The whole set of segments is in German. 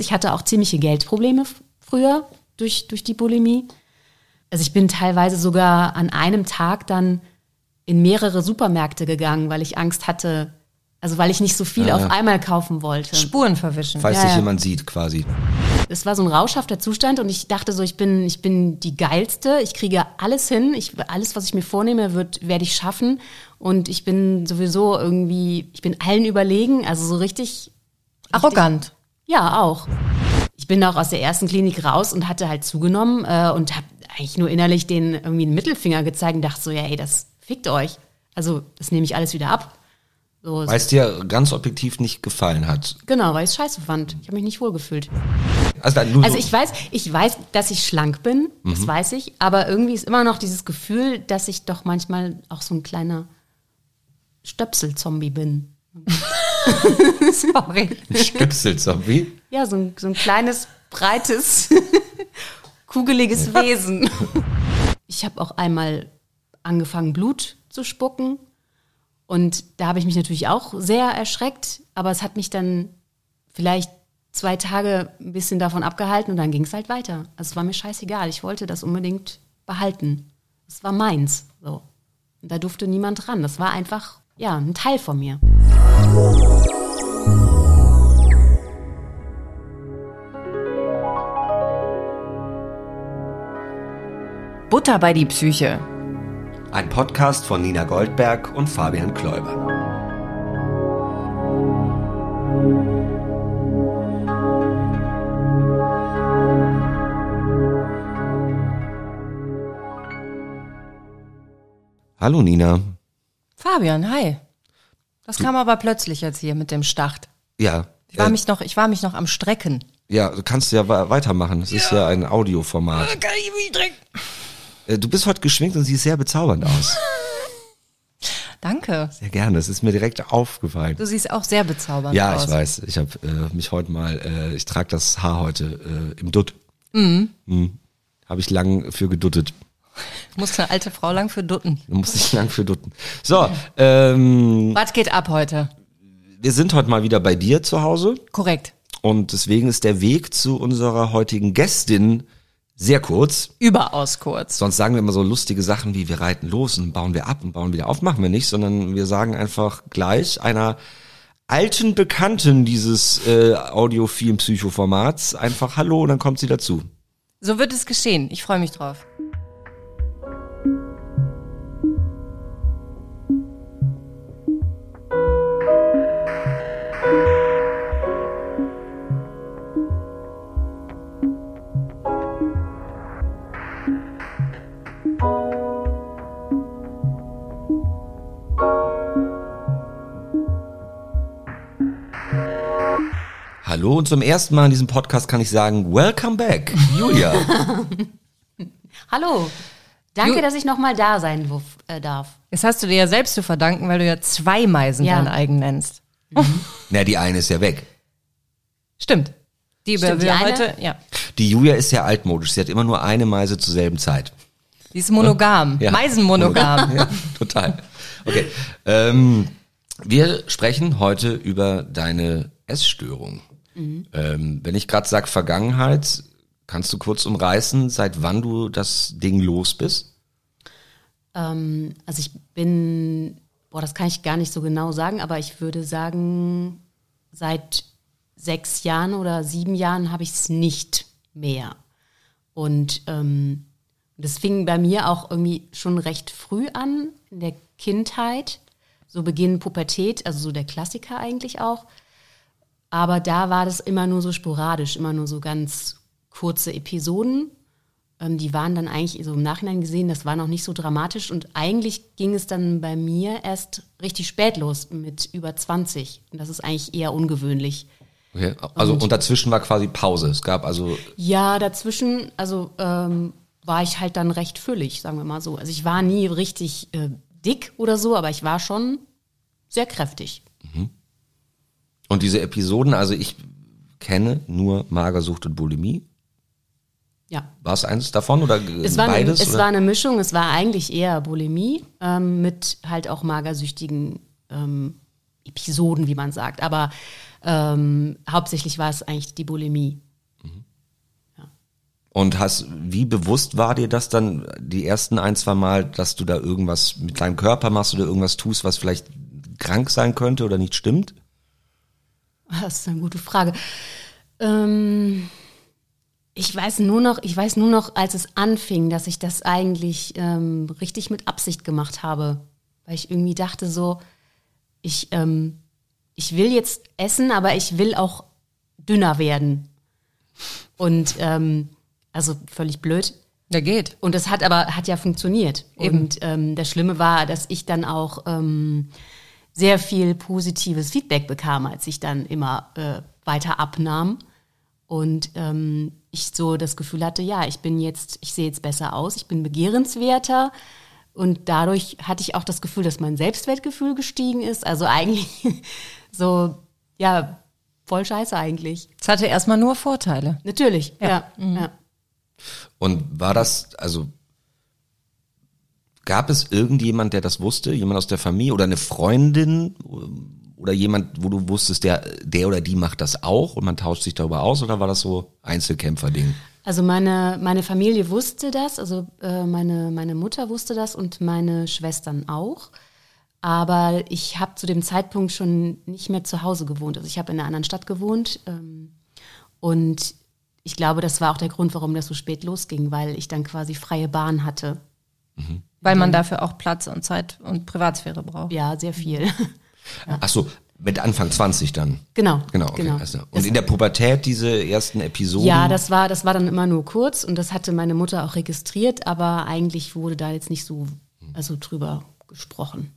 Ich hatte auch ziemliche Geldprobleme früher durch, durch die Bulimie. Also ich bin teilweise sogar an einem Tag dann in mehrere Supermärkte gegangen, weil ich Angst hatte, also weil ich nicht so viel auf einmal kaufen wollte. Spuren verwischen. Falls Ja, dich ja. jemand sieht, quasi. Es war so ein rauschhafter Zustand und ich dachte so, ich bin, ich bin die geilste, ich kriege alles hin, ich, alles, was ich mir vornehme, wird, werde ich schaffen und ich bin sowieso irgendwie, ich bin allen überlegen, also so richtig, Arrogant. Ja auch. Ich bin auch aus der ersten Klinik raus und hatte halt zugenommen äh, und habe eigentlich nur innerlich den irgendwie einen Mittelfinger gezeigt und dachte so, ja, ey, das fickt euch. Also das nehme ich alles wieder ab. So, Weil es dir ganz objektiv nicht gefallen hat. genau, weil ich es scheiße fand. Ich habe mich nicht wohlgefühlt. Also, Also so, ich weiß, ich weiß, dass ich schlank bin, das weiß ich, aber irgendwie ist immer noch dieses Gefühl, dass ich doch manchmal auch so ein kleiner Stöpsel-Zombie bin. Sorry. ein Stöpselzombie. Ja, so ein, so ein kleines, breites, kugeliges Wesen. Ich habe auch einmal angefangen, Blut zu spucken. Und da habe ich mich natürlich auch sehr erschreckt, aber es hat mich dann vielleicht zwei Tage ein bisschen davon abgehalten und dann ging es halt weiter. Also es war mir scheißegal. Ich wollte das unbedingt behalten. Es war meins. So. Und da durfte niemand ran. Das war einfach, ja, ein Teil von mir. Butter bei die Psyche. Ein Podcast von Nina Goldberg und Fabian Kläuber. Hallo Nina. Fabian, hi. Das kam aber plötzlich jetzt hier mit dem Start. Ja. Ich war äh, mich noch, ich war mich noch am Strecken. ja, du kannst ja weitermachen. Es ist ja ein Audioformat. Kann ich mich direkt. Äh, Du bist heute geschminkt und siehst sehr bezaubernd aus. Danke. Sehr gerne. Es ist mir direkt aufgefallen. Du siehst auch sehr bezaubernd Ja, aus. ich weiß. Ich habe äh, mich heute mal, äh, ich trage das Haar heute äh, im Dutt. Mhm. Habe ich lang für geduttet. Muss eine alte Frau lang für dutten. Da musste ich lang für dutten. So, ähm, Was geht ab heute? wir sind heute mal wieder bei dir zu Hause Korrekt. und deswegen ist der Weg zu unserer heutigen Gästin sehr kurz. Überaus kurz. Sonst sagen wir immer so lustige Sachen wie wir reiten los und bauen wir ab und bauen wieder auf. Machen wir nicht, sondern wir sagen einfach gleich einer alten Bekannten dieses äh, audiophilen Psychoformats einfach Hallo und dann kommt sie dazu. So wird es geschehen. Ich freue mich drauf. Und zum ersten Mal in diesem Podcast kann ich sagen, welcome back, Julia. Hallo. Danke, Ju- dass ich nochmal da sein äh, darf. Das hast du dir ja selbst zu verdanken, weil du ja zwei Meisen Ja. dein eigen nennst. Na, die eine ist ja weg. Stimmt. Die über Stimmt, die wir eine- heute, ja. Die Julia ist ja altmodisch. Sie hat immer nur eine Meise zur selben Zeit. Die ist monogam. Ja. Meisenmonogam. Ja, total. Okay. Ähm, wir sprechen heute über deine Essstörung. Ähm, wenn ich gerade sag Vergangenheit, kannst du kurz umreißen, seit wann du das Ding los bist? Ähm, also ich bin, boah, das kann ich gar nicht so genau sagen, aber ich würde sagen, seit sechs Jahren oder sieben Jahren habe ich es nicht mehr. Und ähm, das fing bei mir auch irgendwie schon recht früh an, in der Kindheit, so Beginn Pubertät, also so der Klassiker eigentlich auch. Aber da war das immer nur so sporadisch, immer nur so ganz kurze Episoden. Ähm, die waren dann eigentlich so im Nachhinein gesehen, das war noch nicht so dramatisch. Und eigentlich ging es dann bei mir erst richtig spät los, mit über 20. Und das ist eigentlich eher ungewöhnlich. Okay. Also und dazwischen war quasi Pause. Es gab also Ja, dazwischen, also ähm, war ich halt dann recht füllig, sagen wir mal so. Also ich war nie richtig äh, dick oder so, aber ich war schon sehr kräftig. Und diese Episoden, also ich kenne nur Magersucht und Bulimie. Ja. War es eins davon oder Es war, eine, beides? es oder? war eine Mischung, es war eigentlich eher Bulimie ähm, mit halt auch magersüchtigen ähm, Episoden, wie man sagt. Aber ähm, hauptsächlich war es eigentlich die Bulimie. Und hast, wie bewusst war dir das dann die ersten ein, zwei Mal, dass du da irgendwas mit deinem Körper machst oder irgendwas tust, was vielleicht krank sein könnte oder nicht stimmt? Das ist eine gute Frage. Ähm, ich weiß nur noch, ich weiß nur noch, als es anfing, dass ich das eigentlich ähm, richtig mit Absicht gemacht habe, weil ich irgendwie dachte so, ich ähm, ich will jetzt essen, aber ich will auch dünner werden und ähm, also völlig blöd. Der geht. Und das hat aber hat ja funktioniert. Und ähm, das Schlimme war, dass ich dann auch ähm, sehr viel positives Feedback bekam, als ich dann immer äh, weiter abnahm. Und ähm, ich so das Gefühl hatte, ja, ich bin jetzt, ich sehe jetzt besser aus, ich bin begehrenswerter. Und dadurch hatte ich auch das Gefühl, dass mein Selbstwertgefühl gestiegen ist. Also eigentlich so, ja, voll scheiße eigentlich. Es hatte erstmal nur Vorteile. Natürlich, ja. ja. Und war das, also gab es irgendjemand, der das wusste? Jemand aus der Familie oder eine Freundin oder jemand, wo du wusstest, der, der oder die macht das auch und man tauscht sich darüber aus oder war das so Einzelkämpfer-Ding? Also meine, meine Familie wusste das, also äh, meine, meine Mutter wusste das und meine Schwestern auch. Aber ich habe zu dem Zeitpunkt schon nicht mehr zu Hause gewohnt. Also ich habe in einer anderen Stadt gewohnt. Ähm, und ich glaube, das war auch der Grund, warum das so spät losging, weil ich dann quasi freie Bahn hatte. Weil man dafür auch Platz und Zeit und Privatsphäre braucht. Ja, sehr viel. Ach so, mit Anfang 20 dann. Genau. Genau, okay. genau. Also, und in der Pubertät diese ersten Episoden? Ja, das war, das war dann immer nur kurz und das hatte meine Mutter auch registriert, aber eigentlich wurde da jetzt nicht so also drüber gesprochen.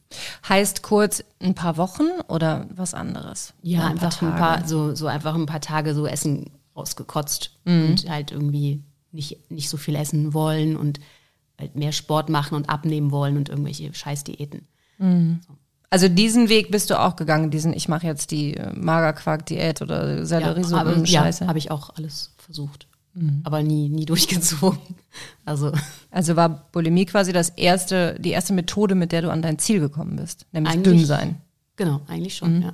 Heißt kurz ein paar Wochen oder was anderes? Ja, Oder einfach ein paar, so, so einfach ein paar Tage so Essen rausgekotzt und halt irgendwie nicht, nicht so viel essen wollen und halt mehr Sport machen und abnehmen wollen und irgendwelche Scheißdiäten. Also diesen Weg bist du auch gegangen, diesen ich mache jetzt die äh, Magerquark-Diät oder aber- ja, Selleriesuppen-Scheiße. habe ich auch alles versucht. Aber nie, nie durchgezogen. Also, Also war Bulimie quasi das erste, die erste Methode, mit der du an dein Ziel gekommen bist, nämlich Eigentlich- dünn sein. genau, eigentlich schon, ja.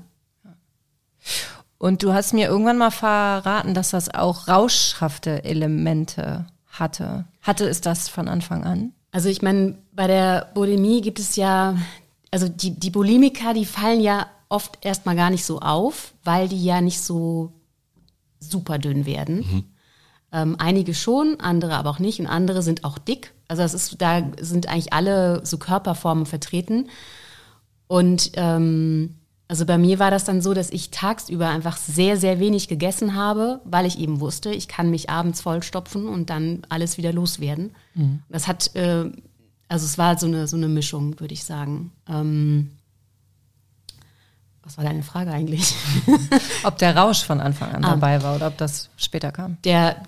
Und du hast mir irgendwann mal verraten, dass das auch rauschhafte Elemente hatte. Hatte es das von Anfang an? Also ich meine, bei der Bulimie gibt es ja, also die, die Bulimiker, die fallen ja oft erstmal gar nicht so auf, weil die ja nicht so super dünn werden. Ähm, einige schon, andere aber auch nicht und andere sind auch dick. Also das ist, da sind eigentlich alle so Körperformen vertreten. Und ähm, also bei mir war das dann so, dass ich tagsüber einfach sehr, sehr wenig gegessen habe, weil ich eben wusste, ich kann mich abends vollstopfen und dann alles wieder loswerden. Das hat, äh, also es war so eine, so eine Mischung, würde ich sagen. Ähm, was war deine Frage eigentlich? Ob der Rausch von Anfang an Ah. dabei war oder ob das später kam? Der,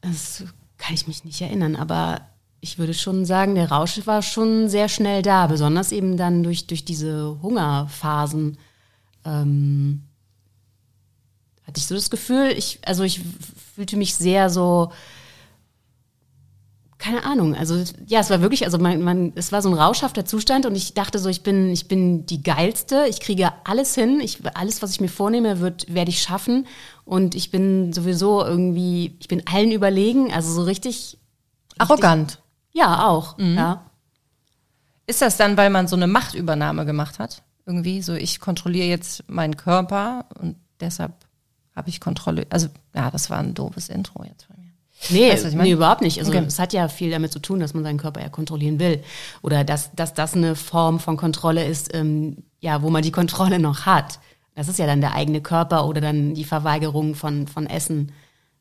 das kann ich mich nicht erinnern, aber ich würde schon sagen, der Rausch war schon sehr schnell da, besonders eben dann durch, durch diese Hungerphasen. Ähm, hatte ich so das Gefühl, ich, also ich fühlte mich sehr so, keine Ahnung, also ja, es war wirklich, also man, man, es war so ein rauschhafter Zustand und ich dachte so, ich bin, ich bin die geilste, ich kriege alles hin, ich, alles, was ich mir vornehme, wird, werde ich schaffen und ich bin sowieso irgendwie, ich bin allen überlegen, also so richtig, Arrogant. Ja auch, ja. Ist das dann, weil man so eine Machtübernahme gemacht hat? Irgendwie so, ich kontrolliere jetzt meinen Körper und deshalb habe ich Kontrolle. Also, ja, das war ein doofes Intro jetzt von mir. Nee, Weißt nee, überhaupt nicht. Also Okay. es hat ja viel damit zu tun, dass man seinen Körper ja kontrollieren will. Oder dass, dass das eine Form von Kontrolle ist, ähm, ja, wo man die Kontrolle noch hat. Das ist ja dann der eigene Körper oder dann die Verweigerung von, von Essen.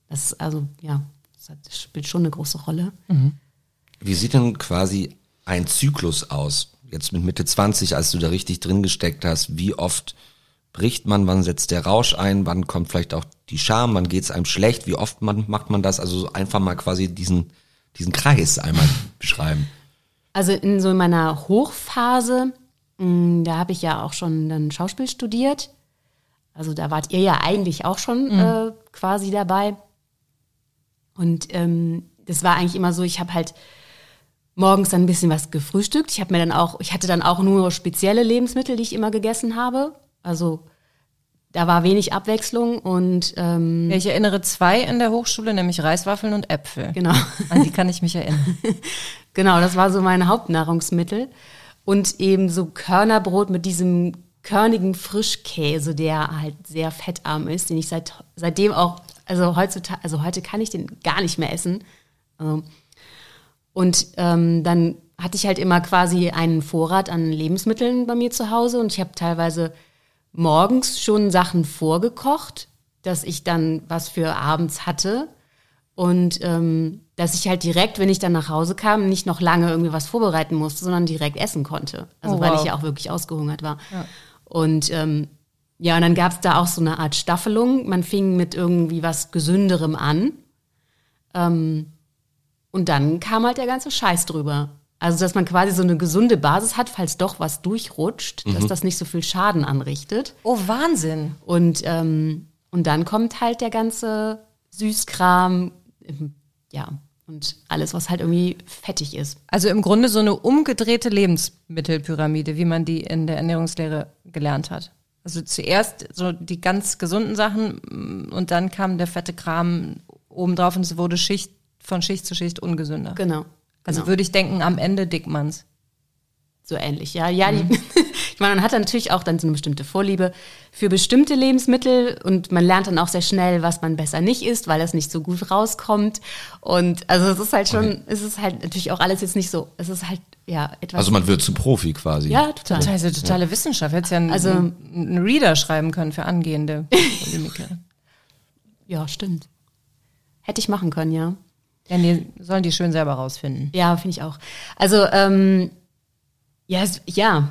Das also, ja, das hat, spielt schon eine große Rolle. Wie sieht denn quasi ein Zyklus aus? Jetzt mit Mitte 20, als du da richtig drin gesteckt hast, wie oft bricht man, wann setzt der Rausch ein, wann kommt vielleicht auch die Scham, wann geht's einem schlecht, wie oft man, macht man das? Also so einfach mal quasi diesen, diesen Kreis einmal beschreiben. Also in so meiner Hochphase, mh, da habe ich ja auch schon dann Schauspiel studiert. Also da wart ihr ja eigentlich auch schon äh, quasi dabei. Und ähm, das war eigentlich immer so, ich habe halt morgens dann ein bisschen was gefrühstückt. Ich habe mir dann auch, ich hatte dann auch nur spezielle Lebensmittel, die ich immer gegessen habe. Also da war wenig Abwechslung und ähm, Ja, ich erinnere zwei in der Hochschule, nämlich Reiswaffeln und Äpfel. genau. An die kann ich mich erinnern. Genau, das war so mein Hauptnahrungsmittel. Und eben so Körnerbrot mit diesem körnigen Frischkäse, der halt sehr fettarm ist, den ich seit, seitdem auch, also heutzutage, also heute kann ich den gar nicht mehr essen. Ähm, Und ähm, dann hatte ich halt immer quasi einen Vorrat an Lebensmitteln bei mir zu Hause und ich habe teilweise morgens schon Sachen vorgekocht, dass ich dann was für abends hatte. Und ähm, dass ich halt direkt, wenn ich dann nach Hause kam, nicht noch lange irgendwie was vorbereiten musste, sondern direkt essen konnte. Also Oh, weil wow. ich ja auch wirklich ausgehungert war. Und ähm, ja, und dann gab es da auch so eine Art Staffelung. Man fing mit irgendwie was Gesünderem an. Ähm, und dann kam halt der ganze Scheiß drüber. Also, dass man quasi so eine gesunde Basis hat, falls doch was durchrutscht, dass das nicht so viel Schaden anrichtet. Oh, Wahnsinn. Und, ähm, und dann kommt halt der ganze Süßkram, ähm, ja, und alles, was halt irgendwie fettig ist. Also im Grunde so eine umgedrehte Lebensmittelpyramide, wie man die in der Ernährungslehre gelernt hat. Also zuerst so die ganz gesunden Sachen mm, und dann kam der fette Kram obendrauf und es wurde Schicht von Schicht zu Schicht ungesünder. Genau. Also genau. würde ich denken, am Ende Dickmanns. so ähnlich, ja. Ja, die, ich meine, man hat dann natürlich auch dann so eine bestimmte Vorliebe für bestimmte Lebensmittel und man lernt dann auch sehr schnell, was man besser nicht isst, weil das nicht so gut rauskommt. Und also es ist halt schon, es ist halt natürlich auch alles jetzt nicht so, es ist halt, ja, etwas. Also man wird zu Profi quasi. ja, total. Das ist ja totale Wissenschaft. Hättest ja einen, Also- einen Reader schreiben können für angehende Polemiker. Ja, stimmt. Hätte ich machen können, ja. Ja, nee, sollen die schön selber rausfinden. Ja, finde ich auch. Also, ähm, ja, ja,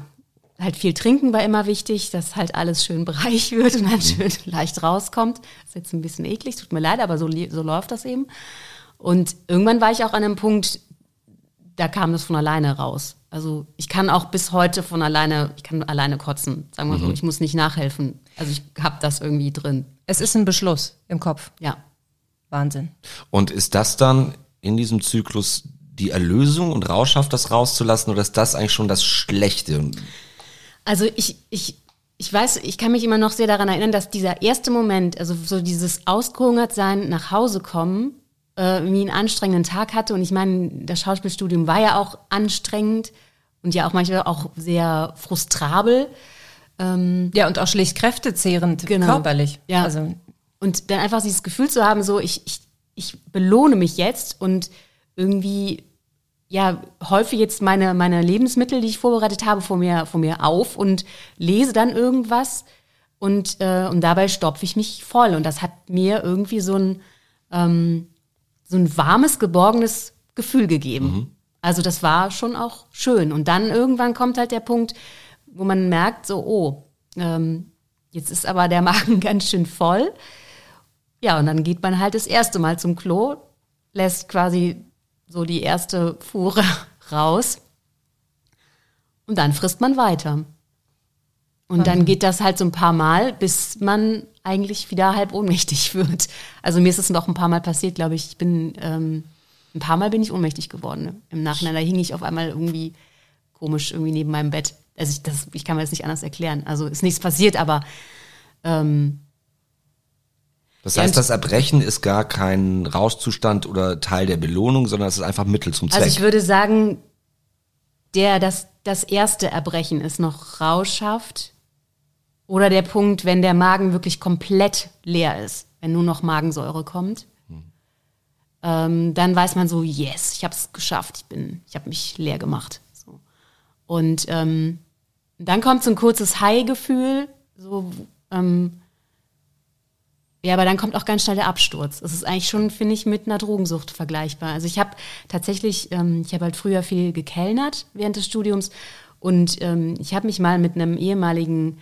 halt viel trinken war immer wichtig, dass halt alles schön bereich wird und dann schön leicht rauskommt. ist jetzt ein bisschen eklig, tut mir leid, aber so, so läuft das eben. Und irgendwann war ich auch an einem Punkt, da kam das von alleine raus. Also ich kann auch bis heute von alleine, ich kann alleine kotzen, sagen wir so. Ich muss nicht nachhelfen. Also ich habe das irgendwie drin. Es ist ein Beschluss im Kopf. Ja. Wahnsinn. Und ist das dann in diesem Zyklus die Erlösung und rauschhaft das rauszulassen oder ist das eigentlich schon das Schlechte? Also ich, ich, ich weiß, ich kann mich immer noch sehr daran erinnern, dass dieser erste Moment, also so dieses ausgehungert sein, nach Hause kommen, äh, irgendwie einen anstrengenden Tag hatte. Und ich meine, das Schauspielstudium war ja auch anstrengend und ja auch manchmal auch sehr frustrabel. Ja, und auch schlicht kräftezehrend Genau. körperlich. Ja. Also Und dann einfach dieses Gefühl zu haben, so ich, ich, ich belohne mich jetzt und irgendwie ja häufig jetzt meine meine Lebensmittel, die ich vorbereitet habe, vor mir vor mir auf und lese dann irgendwas und äh, und dabei stopfe ich mich voll und das hat mir irgendwie so ein ähm, so ein warmes geborgenes Gefühl gegeben. Also das war schon auch schön und dann irgendwann kommt halt der Punkt, wo man merkt so oh ähm, jetzt ist aber der Magen ganz schön voll. Ja, und dann geht man halt das erste Mal zum Klo, lässt quasi so die erste Fuhre raus und dann frisst man weiter. Und dann geht das halt so ein paar Mal, bis man eigentlich wieder halb ohnmächtig wird. Also mir ist es noch ein paar Mal passiert, glaube ich. Ich bin ähm, ein paar Mal bin ich ohnmächtig geworden. Ne? Im Nachhinein, da hing ich auf einmal irgendwie komisch irgendwie neben meinem Bett. Also ich, das, ich kann mir das nicht anders erklären. Also ist nichts passiert, aber ähm, das heißt, das Erbrechen ist gar kein Rauschzustand oder Teil der Belohnung, sondern es ist einfach Mittel zum Zweck. Also ich würde sagen, der, das, das erste Erbrechen ist noch rauschhaft. Oder der Punkt, wenn der Magen wirklich komplett leer ist, wenn nur noch Magensäure kommt. Ähm, dann weiß man so, yes, ich habe es geschafft, ich bin, ich habe mich leer gemacht. So. Und ähm, dann kommt so ein kurzes High-Gefühl, so ähm, ja, aber dann kommt auch ganz schnell der Absturz. Es ist eigentlich schon, finde ich, mit einer Drogensucht vergleichbar. Also ich habe tatsächlich, ähm, ich habe halt früher viel gekellnert während des Studiums und ähm, ich habe mich mal mit einem ehemaligen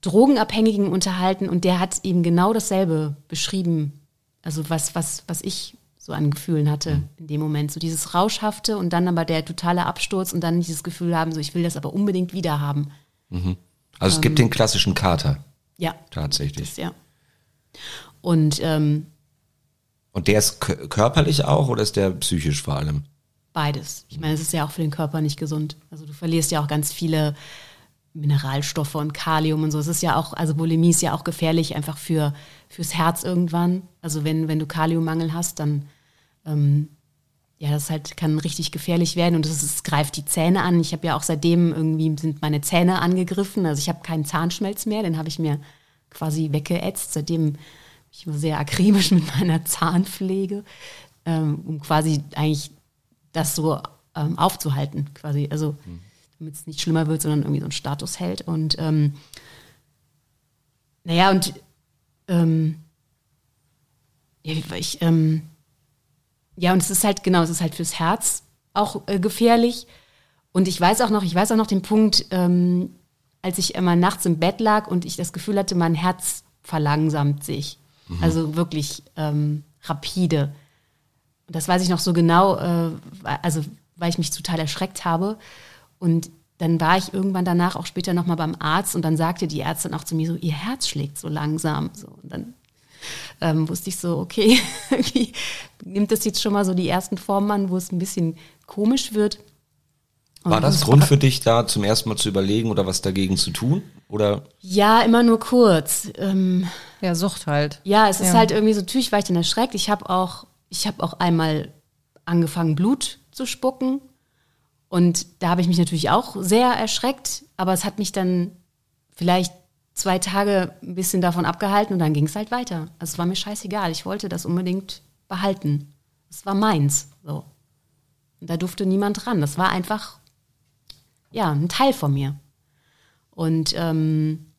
Drogenabhängigen unterhalten und der hat eben genau dasselbe beschrieben. Also was, was, was ich so an Gefühlen hatte in dem Moment. So dieses Rauschhafte und dann aber der totale Absturz und dann dieses Gefühl haben, so ich will das aber unbedingt wieder haben. also es gibt ähm, den klassischen Kater, Ja, tatsächlich. das, ja. Und ähm, Und der ist kö- körperlich auch oder ist der psychisch vor allem? beides. Ich meine, es ist ja auch für den Körper nicht gesund. Also du verlierst ja auch ganz viele Mineralstoffe und Kalium und so. Es ist ja auch, also Bulimie ist ja auch gefährlich einfach für fürs Herz irgendwann. Also wenn wenn du Kaliummangel hast, dann ähm, ja, das halt kann richtig gefährlich werden und es greift die Zähne an. Ich habe ja auch seitdem irgendwie sind meine Zähne angegriffen. Also ich habe keinen Zahnschmelz mehr, den habe ich mir quasi weggeätzt. Seitdem bin ich immer sehr akribisch mit meiner Zahnpflege, ähm, um quasi eigentlich das so ähm, aufzuhalten, quasi. Also mhm damit es nicht schlimmer wird, sondern irgendwie so einen Status hält. Und ähm, naja, und ähm, ja, ich, ähm, ja, und es ist halt, genau, es ist halt fürs Herz auch äh, gefährlich. Und ich weiß auch noch, ich weiß auch noch den Punkt, ähm, als ich immer nachts im Bett lag und ich das Gefühl hatte, mein Herz verlangsamt sich. Mhm. Also wirklich ähm, rapide. Und das weiß ich noch so genau, äh, also weil ich mich total erschreckt habe. Und dann war ich irgendwann danach auch später nochmal beim Arzt und dann sagte die Ärztin auch zu mir so, ihr Herz schlägt so langsam. So, und dann ähm, wusste ich so, okay, nimmt das jetzt schon mal so die ersten Formen an, wo es ein bisschen komisch wird. War das Grund für dich, da zum ersten Mal zu überlegen oder was dagegen zu tun? Oder? Ja, immer nur kurz. Ähm, ja, Sucht halt. Ja, es ist halt irgendwie so, natürlich war ich dann erschreckt. Ich habe auch, ich habe auch einmal angefangen, Blut zu spucken. Und da habe ich mich natürlich auch sehr erschreckt, aber es hat mich dann vielleicht zwei Tage ein bisschen davon abgehalten und dann ging es halt weiter. Also es war mir scheißegal. Ich wollte das unbedingt behalten. Es war meins. So. Und da durfte niemand ran. Das war einfach, ja, ein Teil von mir. Und ähm,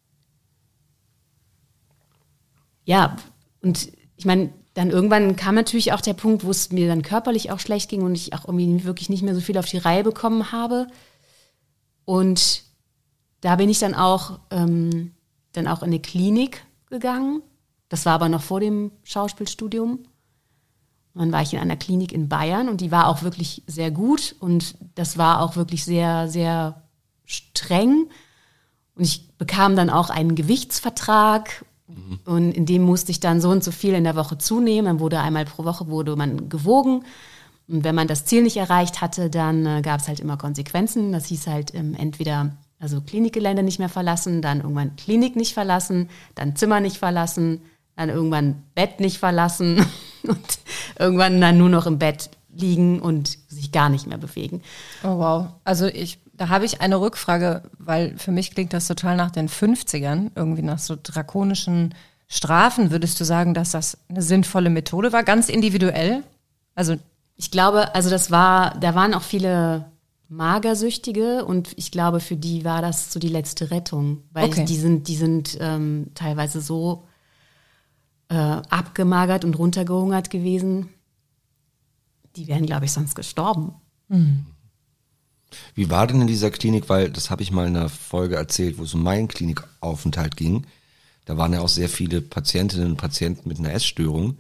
ja, und ich meine, dann irgendwann kam natürlich auch der Punkt, wo es mir dann körperlich auch schlecht ging und ich auch irgendwie wirklich nicht mehr so viel auf die Reihe bekommen habe. Und da bin ich dann auch, ähm, dann auch in eine Klinik gegangen. Das war aber noch vor dem Schauspielstudium. Dann war ich in einer Klinik in Bayern und die war auch wirklich sehr gut und das war auch wirklich sehr, sehr streng. Und ich bekam dann auch einen Gewichtsvertrag Mhm. Und in dem musste ich dann so und so viel in der Woche zunehmen. Dann wurde einmal pro Woche wurde man gewogen. Und wenn man das Ziel nicht erreicht hatte, dann äh, gab es halt immer Konsequenzen. Das hieß halt ähm, entweder also Klinikgelände nicht mehr verlassen, dann irgendwann Klinik nicht verlassen, dann Zimmer nicht verlassen, dann irgendwann Bett nicht verlassen und irgendwann dann nur noch im Bett liegen und sich gar nicht mehr bewegen. Oh wow. Also ich da habe ich eine Rückfrage, weil für mich klingt das total nach den 50ern, irgendwie nach so drakonischen Strafen. Würdest du sagen, dass das eine sinnvolle Methode war, ganz individuell? Also ich glaube, also das war, da waren auch viele Magersüchtige und ich glaube, für die war das so die letzte Rettung, weil okay. die sind, die sind ähm, teilweise so äh, abgemagert und runtergehungert gewesen. Die wären, glaube ich, sonst gestorben. Mhm. Wie war denn in dieser Klinik, weil das habe ich mal in einer Folge erzählt, wo es um meinen Klinikaufenthalt ging. Da waren ja auch sehr viele Patientinnen und Patienten mit einer Essstörung.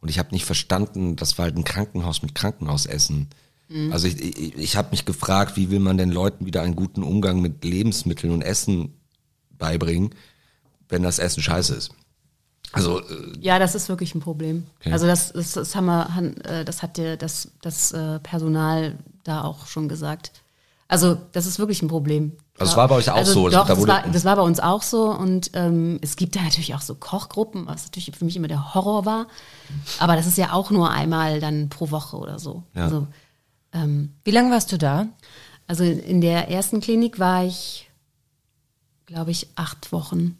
Und ich habe nicht verstanden, das war halt ein Krankenhaus mit Krankenhausessen. Mhm. Also ich, ich, ich habe mich gefragt, wie will man denn Leuten wieder einen guten Umgang mit Lebensmitteln und Essen beibringen, wenn das Essen scheiße ist. Also äh, ja, das ist wirklich ein Problem. Okay. Also das, das, das haben wir, äh, das hat der, das, das äh, Personal da auch schon gesagt. Also das ist wirklich ein Problem. Also es war bei euch auch also so. Doch, da das, war, das war bei uns auch so. Und ähm, es gibt da natürlich auch so Kochgruppen, was natürlich für mich immer der Horror war. Aber das ist ja auch nur einmal dann pro Woche oder so. Ja. Also, ähm, Wie lange warst du da? Also in der ersten Klinik war ich, glaube ich, acht Wochen.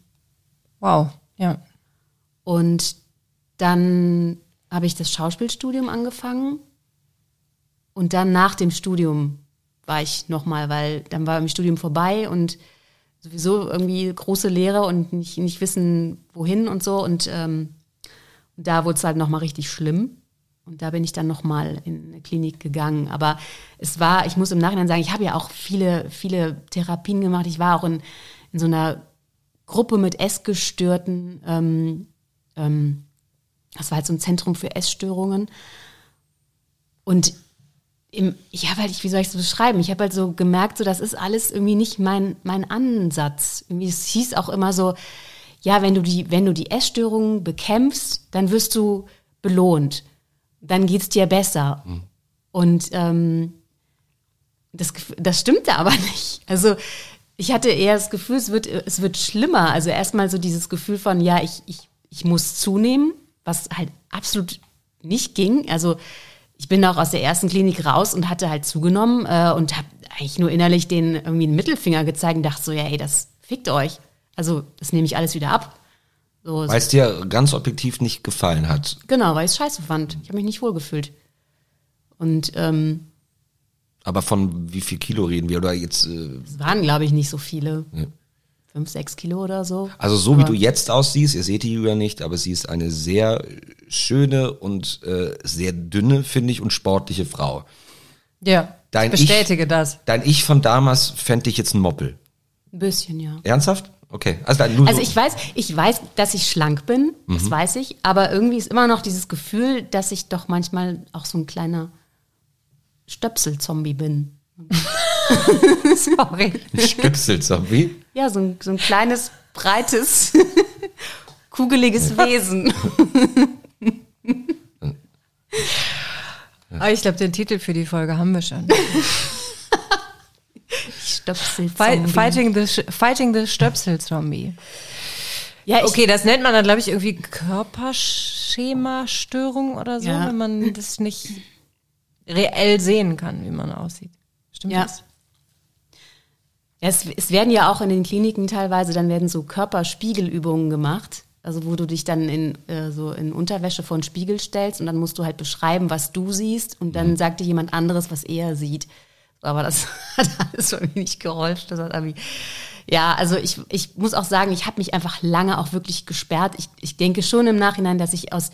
Wow, ja. Und dann habe ich das Schauspielstudium angefangen. Und dann nach dem Studium war ich nochmal, weil dann war im Studium vorbei und sowieso irgendwie große Lehre und nicht, nicht wissen, wohin und so. Und ähm, da wurde es halt nochmal richtig schlimm. Und da bin ich dann nochmal in eine Klinik gegangen. Aber es war, ich muss im Nachhinein sagen, ich habe ja auch viele, viele Therapien gemacht. Ich war auch in, in so einer Gruppe mit Essgestörten. Ähm, ähm, das war halt so ein Zentrum für Essstörungen. Und im, ich habe halt, wie soll ich es beschreiben? Ich habe halt so gemerkt, so das ist alles irgendwie nicht mein, mein Ansatz. Irgendwie, es hieß auch immer so, ja, wenn du die, wenn du die Essstörungen bekämpfst, dann wirst du belohnt. Dann geht's dir besser. Mhm. Und ähm, das, das stimmte aber nicht. Also ich hatte eher das Gefühl, es wird, es wird schlimmer. Also erstmal so dieses Gefühl von, ja, ich, ich, ich muss zunehmen, was halt absolut nicht ging. Also ich bin auch aus der ersten Klinik raus und hatte halt zugenommen äh, und habe eigentlich nur innerlich den irgendwie einen Mittelfinger gezeigt und dachte so, ja, ey, das fickt euch. Also das nehme ich alles wieder ab. So, Weil es dir ganz objektiv nicht gefallen hat. Genau, weil ich es scheiße fand. Ich habe mich nicht wohlgefühlt. Und ähm, Aber von wie viel Kilo reden wir? Oder jetzt, äh, es waren, glaube ich, nicht so viele. Fünf, sechs Kilo oder so. also so wie Aber- du jetzt aussiehst, ihr seht die Julia nicht, aber sie ist eine sehr schöne und äh, sehr dünne, finde ich, und sportliche Frau. Ja, Dein ich bestätige ich, das. Dein Ich von damals fände ich jetzt ein Moppel. Ein bisschen, ja. Ernsthaft? Okay. Also, Also so- ich weiß, ich weiß, dass ich schlank bin, das weiß ich, aber irgendwie ist immer noch dieses Gefühl, dass ich doch manchmal auch so ein kleiner Stöpselzombie bin. Sorry. ein Stöpselzombie. Ja, so ein, so ein kleines, breites, kugeliges Wesen. Aber ich glaube, den Titel für die Folge haben wir schon. Stöpselzombie. Fight, fighting, the, fighting the Stöpsel-Zombie. ja, Okay, das nennt man dann, glaube ich, irgendwie Körperschema-Störung oder so, Ja. wenn man das nicht reell sehen kann, wie man aussieht. Stimmt Ja. das? Ja, es, es werden ja auch in den Kliniken teilweise, dann werden so Körperspiegelübungen gemacht. Also wo du dich dann in äh, so in Unterwäsche vor einen Spiegel stellst und dann musst du halt beschreiben, was du siehst und dann sagt dir jemand anderes, was er sieht. Aber das hat alles bei mir nicht geholfen. Das hat irgendwie ja, also ich, ich muss auch sagen, ich habe mich einfach lange auch wirklich gesperrt. Ich, ich denke schon im Nachhinein, dass ich aus,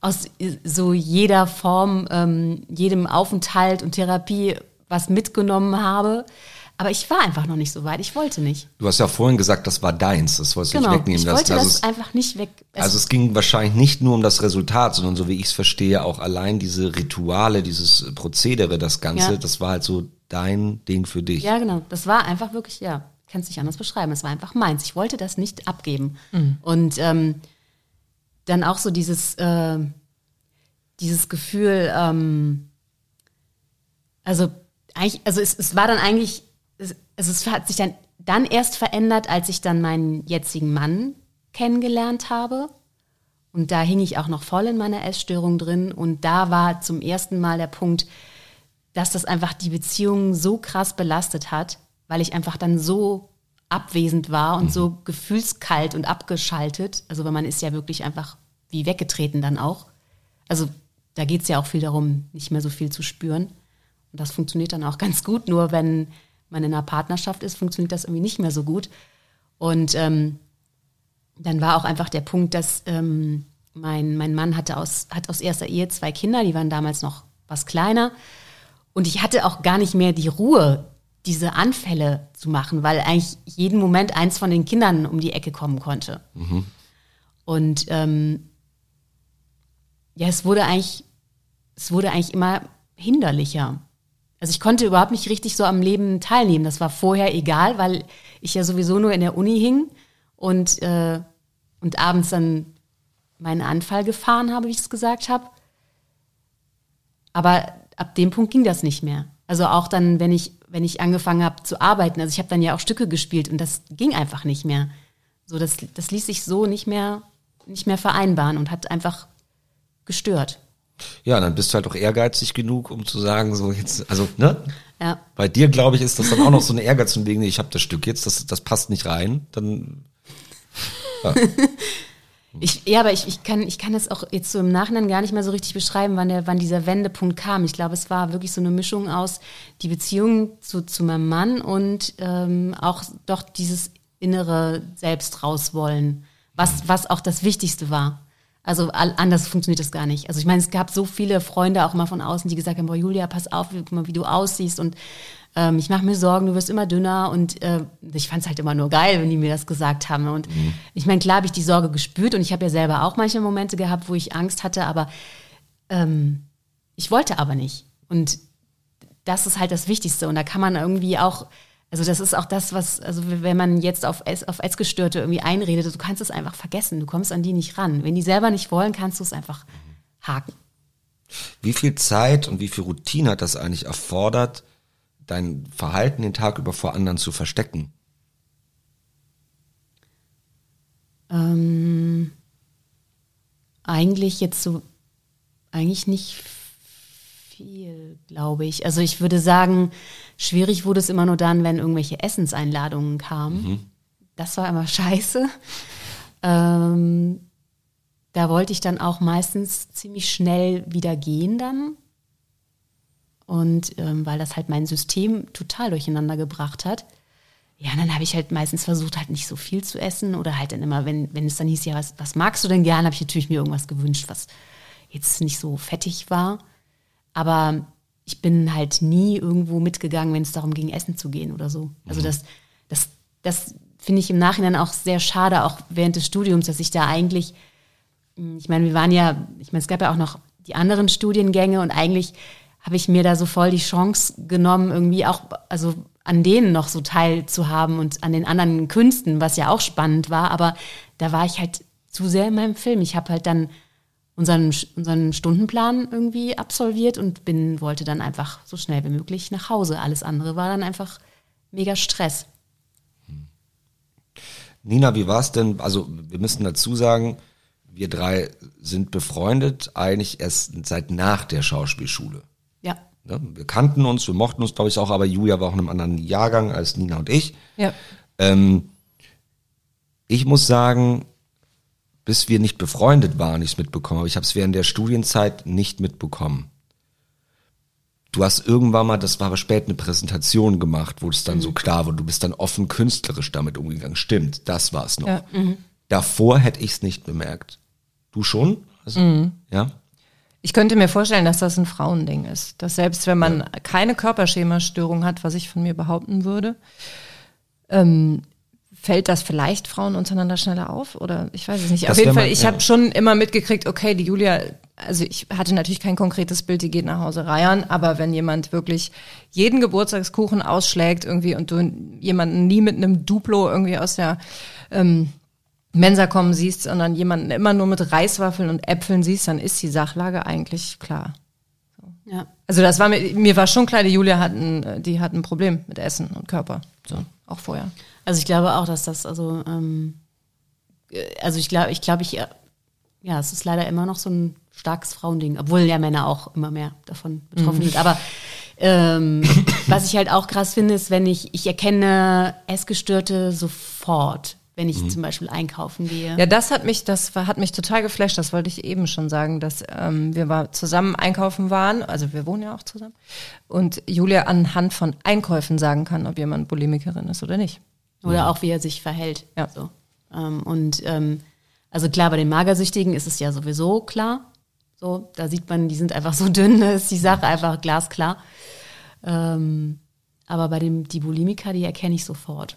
aus so jeder Form, ähm, jedem Aufenthalt und Therapie was mitgenommen habe. Aber ich war einfach noch nicht so weit. Ich wollte nicht. Du hast ja vorhin gesagt, das war deins. Das wolltest du Genau. nicht wegnehmen. Ich wollte also das es- einfach nicht weg. Es- Also es ging wahrscheinlich nicht nur um das Resultat, sondern so wie ich es verstehe, auch allein diese Rituale, dieses Prozedere, das Ganze, Ja. das war halt so dein Ding für dich. Ja, genau. Das war einfach wirklich, ja, kann es nicht anders beschreiben. Es war einfach meins. Ich wollte das nicht abgeben. Und ähm, dann auch so dieses, äh, dieses Gefühl, ähm, also eigentlich, also es, es war dann eigentlich, also es hat sich dann, dann erst verändert, als ich dann meinen jetzigen Mann kennengelernt habe. Und da hing ich auch noch voll in meiner Essstörung drin. Und da war zum ersten Mal der Punkt, dass das einfach die Beziehung so krass belastet hat, weil ich einfach dann so abwesend war und so gefühlskalt und abgeschaltet. Also weil man ist ja wirklich einfach wie weggetreten dann auch. Also da geht es ja auch viel darum, nicht mehr so viel zu spüren. Und das funktioniert dann auch ganz gut. Nur wenn man in einer Partnerschaft ist, funktioniert das irgendwie nicht mehr so gut. Und ähm, dann war auch einfach der Punkt, dass ähm, mein, mein Mann hatte aus, hat aus erster Ehe zwei Kinder, die waren damals noch was kleiner. Und ich hatte auch gar nicht mehr die Ruhe, diese Anfälle zu machen, weil eigentlich jeden Moment eins von den Kindern um die Ecke kommen konnte. Und ähm, ja, es wurde eigentlich, es wurde eigentlich immer hinderlicher. Also ich konnte überhaupt nicht richtig so am Leben teilnehmen. Das war vorher egal, weil ich ja sowieso nur in der Uni hing und, äh, und abends dann meinen Anfall gefahren habe, wie ich es gesagt habe. Aber ab dem Punkt ging das nicht mehr. Also auch dann, wenn ich, wenn ich angefangen habe zu arbeiten, also ich habe dann ja auch Stücke gespielt und das ging einfach nicht mehr. So, das, das ließ sich so nicht mehr, nicht mehr vereinbaren und hat einfach gestört. Ja, dann bist du halt auch ehrgeizig genug, um zu sagen, so jetzt, also, ne? Ja. Bei dir, glaube ich, ist das dann auch noch so eine Ehrgeiz von wegen, nee, ich habe das Stück jetzt, das, das passt nicht rein, dann Ich, ja, aber ich, ich, kann, ich kann das auch jetzt so im Nachhinein gar nicht mehr so richtig beschreiben, wann, der, wann dieser Wendepunkt kam. Ich glaube, es war wirklich so eine Mischung aus die Beziehung zu, zu meinem Mann und ähm, auch doch dieses innere Selbst rauswollen, was, was auch das Wichtigste war. Also anders funktioniert das gar nicht. Also ich meine, es gab so viele Freunde auch mal von außen, die gesagt haben, boah, Julia, pass auf, mal, wie du aussiehst und ähm, ich mache mir Sorgen, du wirst immer dünner und äh, ich fand es halt immer nur geil, wenn die mir das gesagt haben. Und ich meine, klar habe ich die Sorge gespürt und ich habe ja selber auch manche Momente gehabt, wo ich Angst hatte, aber ähm, ich wollte aber nicht. Und das ist halt das Wichtigste. Und da kann man irgendwie auch, also das ist auch das, was, also wenn man jetzt auf, auf Essgestörte irgendwie einredet, du kannst es einfach vergessen. Du kommst an die nicht ran. Wenn die selber nicht wollen, kannst du es einfach haken. Wie viel Zeit und wie viel Routine hat das eigentlich erfordert, dein Verhalten den Tag über vor anderen zu verstecken? Ähm, eigentlich jetzt so, eigentlich nicht viel, glaube ich. Also ich würde sagen, schwierig wurde es immer nur dann, wenn irgendwelche Essenseinladungen kamen. Das war immer scheiße. Ähm, da wollte ich dann auch meistens ziemlich schnell wieder gehen dann. Und ähm, weil das halt mein System total durcheinander gebracht hat. Ja, dann habe ich halt meistens versucht, halt nicht so viel zu essen oder halt dann immer, wenn, wenn es dann hieß, ja, was, was magst du denn gern, habe ich natürlich mir irgendwas gewünscht, was jetzt nicht so fettig war. Aber ich bin halt nie irgendwo mitgegangen, wenn es darum ging, essen zu gehen oder so. Also das, das, das finde ich im Nachhinein auch sehr schade, auch während des Studiums, dass ich da eigentlich, hm, ich meine, wir waren ja, ich meine, es gab ja auch noch die anderen Studiengänge und eigentlich habe ich mir da so voll die Chance genommen, irgendwie auch, also an denen noch so teilzuhaben und an den anderen Künsten, was ja auch spannend war, aber da war ich halt zu sehr in meinem Film. Ich habe halt dann unseren, unseren Stundenplan irgendwie absolviert und bin, wollte dann einfach so schnell wie möglich nach Hause. Alles andere war dann einfach mega Stress. Nina, wie war es denn? Also wir müssen dazu sagen, wir drei sind befreundet, eigentlich erst seit nach der Schauspielschule. Ja. Ne? Wir kannten uns, wir mochten uns, glaube ich, auch, aber Julia war auch in einem anderen Jahrgang als Nina und ich. Ja. Ähm, ich muss sagen, bis wir nicht befreundet waren, ich es mitbekommen habe. Ich habe es während der Studienzeit nicht mitbekommen. Du hast irgendwann mal, das war aber spät, eine Präsentation gemacht, wo es dann so klar war, du bist dann offen künstlerisch damit umgegangen. Stimmt, das war es noch. Ja. Davor hätte ich es nicht bemerkt. Du schon? Also, Ja? Ich könnte mir vorstellen, dass das ein Frauending ist. Dass selbst wenn man keine Körperschemastörung hat, was ich von mir behaupten würde, ähm, fällt das vielleicht Frauen untereinander schneller auf? Oder ich weiß es nicht. Das auf jeden wär Fall, ich ja. habe schon immer mitgekriegt, okay, die Julia, also ich hatte natürlich kein konkretes Bild, die geht nach Hause reiern, aber wenn jemand wirklich jeden Geburtstagskuchen ausschlägt irgendwie und du jemanden nie mit einem Duplo irgendwie aus der ähm, Mensa kommen siehst, sondern jemanden immer nur mit Reiswaffeln und Äpfeln siehst, dann ist die Sachlage eigentlich klar. Ja. Also das war mir, mir war schon klar, die Julia hat ein, die hat ein Problem mit Essen und Körper. So, auch vorher. Also ich glaube auch, dass das, also, ähm, äh, also ich glaube, ich glaube, ich, äh, ja, es ist leider immer noch so ein starkes Frauending, obwohl ja Männer auch immer mehr davon betroffen sind. Aber ähm, was ich halt auch krass finde, ist, wenn ich, ich erkenne Essgestörte sofort, wenn ich zum Beispiel einkaufen gehe. Ja, das hat mich, das war, hat mich total geflasht. Das wollte ich eben schon sagen, dass ähm, wir war, zusammen einkaufen waren. Also wir wohnen ja auch zusammen. Und Julia anhand von Einkäufen sagen kann, ob jemand Bulimikerin ist oder nicht. Oder auch wie er sich verhält. Ja. So. Ähm, und ähm, also klar, bei den Magersüchtigen ist es ja sowieso klar. So, da sieht man, die sind einfach so dünn, da ist die Sache einfach glasklar. Ähm, aber bei dem die Bulimiker, die erkenne ich sofort.